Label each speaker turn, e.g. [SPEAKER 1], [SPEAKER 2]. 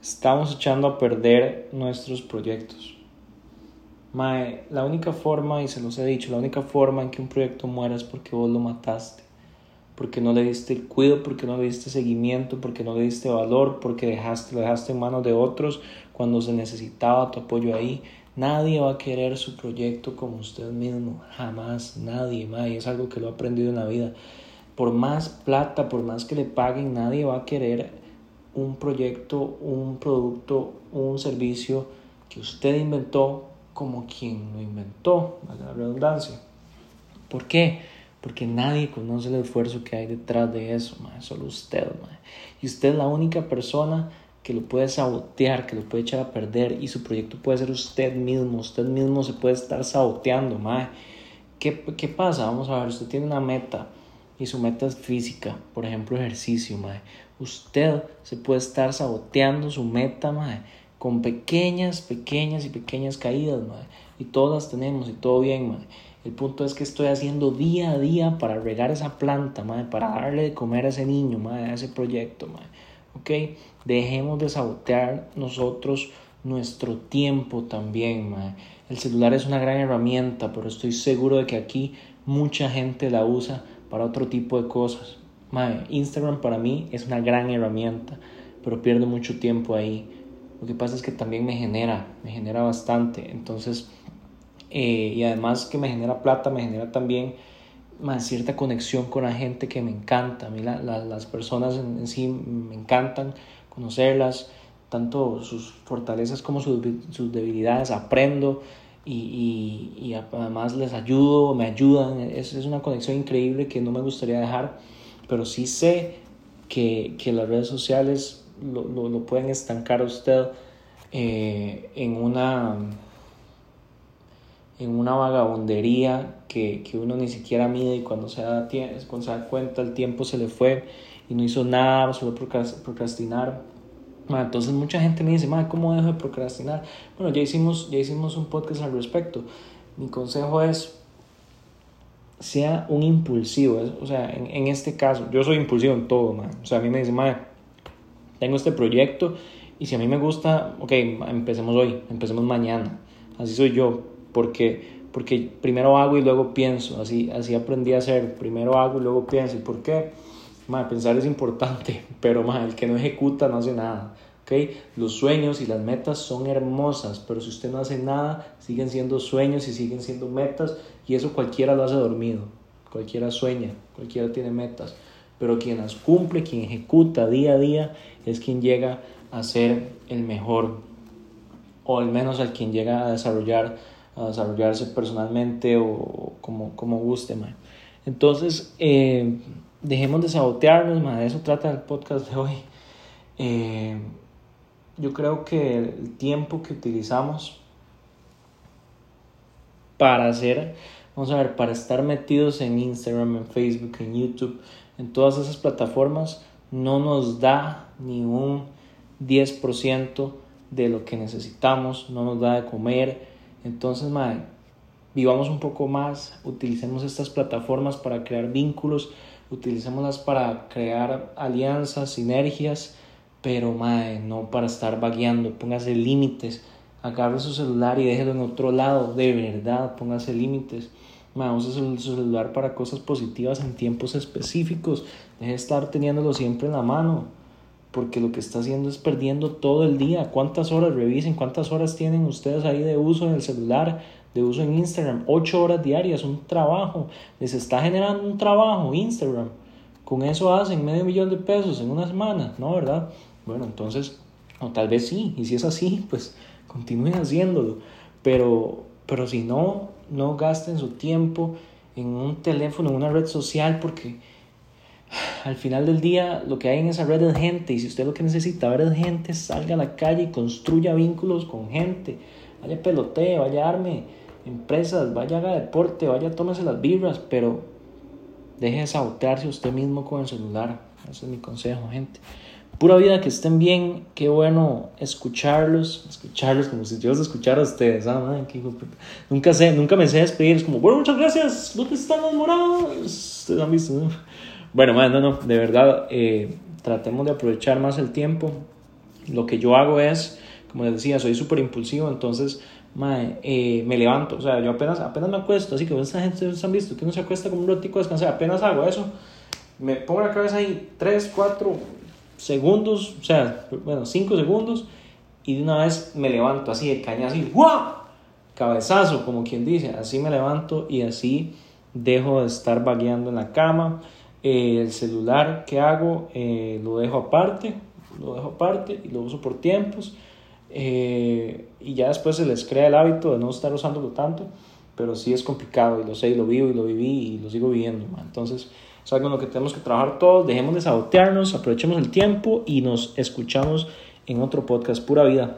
[SPEAKER 1] estamos echando a perder nuestros proyectos. Mae, la única forma, y se los he dicho, la única forma en que un proyecto muera es porque vos lo mataste. Porque no le diste el cuidado, porque no le diste seguimiento, porque no le diste valor, porque dejaste, lo dejaste en manos de otros cuando se necesitaba tu apoyo ahí. Nadie va a querer su proyecto como usted mismo, jamás, nadie, mae, es algo que lo he aprendido en la vida. Por más plata, por más que le paguen, nadie va a querer un proyecto, un producto, un servicio que usted inventó como quien lo inventó, la redundancia. ¿Por qué? Porque nadie conoce el esfuerzo que hay detrás de eso, solo usted. Y usted es la única persona que lo puede sabotear, que lo puede echar a perder y su proyecto puede ser usted mismo, usted mismo se puede estar saboteando. ¿Qué, ¿Qué pasa? Vamos a ver, usted tiene una meta y su meta es física, por ejemplo ejercicio. Usted se puede estar saboteando su meta con pequeñas, pequeñas y pequeñas caídas, madre. Y todas tenemos y todo bien, madre. El punto es que estoy haciendo día a día para regar esa planta, madre, para darle de comer a ese niño, madre, a ese proyecto, madre. ¿Ok? Dejemos de sabotear nosotros nuestro tiempo también, madre. El celular es una gran herramienta, pero estoy seguro de que aquí mucha gente la usa para otro tipo de cosas. Madre, Instagram para mí es una gran herramienta, pero pierdo mucho tiempo ahí lo que pasa es que también me genera, me genera bastante. Entonces, eh, y además que me genera plata, me genera también más cierta conexión con la gente que me encanta. A mí las personas en, sí me encantan conocerlas, tanto sus fortalezas como sus, sus debilidades. Aprendo y, y, y, además les ayudo, me ayudan. Es, es una conexión increíble que no me gustaría dejar, pero sí sé que, que las redes sociales lo, lo, lo pueden estancar a usted eh, en una en una vagabundería que, que, uno ni siquiera mide y cuando se, da, cuando se da cuenta el tiempo se le fue y no hizo nada, solo procrastinar. entonces mucha gente me dice, ¿cómo dejo de procrastinar? Bueno, ya hicimos, ya hicimos un podcast al respecto. Mi consejo es, sea un impulsivo. O sea, en, en este caso, yo soy impulsivo en todo, man. O sea, a mí me dice, tengo este proyecto y si a mí me gusta, ok, empecemos hoy, empecemos mañana. Así soy yo, porque, porque primero hago y luego pienso, así, así aprendí a hacer, primero hago y luego pienso. ¿Y por qué? pensar es importante, pero el que no ejecuta no hace nada. ¿Okay? Los sueños y las metas son hermosas, pero si usted no hace nada, siguen siendo sueños y siguen siendo metas, y eso cualquiera lo hace dormido. Cualquiera sueña, cualquiera tiene metas pero quien las cumple, quien ejecuta día a día, es quien llega a ser el mejor, o al menos al quien llega a desarrollar, a desarrollarse personalmente o como, como guste. Entonces, eh, dejemos de sabotearnos, de eso trata el podcast de hoy. Eh, yo creo que el tiempo que utilizamos para hacer, vamos a ver, para estar metidos en Instagram, en Facebook, en YouTube, en todas esas plataformas no nos da ni un 10% de lo que necesitamos, no nos da de comer. Entonces, madre, vivamos un poco más, utilicemos estas plataformas para crear vínculos, utilicémoslas para crear alianzas, sinergias, pero madre, no para estar vagueando, póngase límites, agarre su celular y déjelo en otro lado, de verdad, póngase límites Vamos a su celular para cosas positivas en tiempos específicos. Deje de estar teniéndolo siempre en la mano. Porque lo que está haciendo es perdiendo todo el día. ¿Cuántas horas revisen? ¿Cuántas horas tienen ustedes ahí de uso en el celular? De uso en Instagram. Ocho horas diarias. Un trabajo. Les está generando un trabajo Instagram. Con eso hacen medio millón de pesos en una semana. ¿No, verdad? Bueno, entonces, o tal vez sí. Y si es así, pues continúen haciéndolo. Pero, pero si no, no gasten su tiempo en un teléfono, en una red social, porque al final del día lo que hay en esa red es gente. Y si usted lo que necesita ver es gente, salga a la calle y construya vínculos con gente. Vaya pelotee, vaya arme empresas, vaya haga deporte, vaya tómese las birras, pero deje de sabotearse usted mismo con el celular. Ese es mi consejo, gente. Pura vida, que estén bien. Qué bueno escucharlos, escucharlos como si yo los escuchara a ustedes. Ah, nunca, sé, nunca me sé despedir. Es como, bueno, muchas gracias. ¿Dónde están los morados? Ustedes han visto, Bueno, no, no, de verdad, eh, tratemos de aprovechar más el tiempo. lo que yo hago es, como les decía, soy súper impulsivo, entonces eh, me levanto, o sea, yo apenas, apenas me acuesto, así que esa gente se han visto que uno se acuesta como un ratico a descansar, apenas hago eso, me pongo la cabeza ahí 3, 4 segundos, o sea, bueno, 5 segundos, y de una vez me levanto así de caña, así, ¡guau! Cabezazo, como quien dice, así me levanto y así dejo de estar vagueando en la cama. Eh, el celular que hago eh, lo dejo aparte, lo dejo aparte y lo uso por tiempos. Eh, y ya después se les crea el hábito de no estar usándolo tanto, pero sí es complicado y lo sé y lo vivo y lo viví y lo sigo viviendo. Entonces es algo en lo que tenemos que trabajar todos, dejemos de sabotearnos, aprovechemos el tiempo y nos escuchamos en otro podcast, pura vida.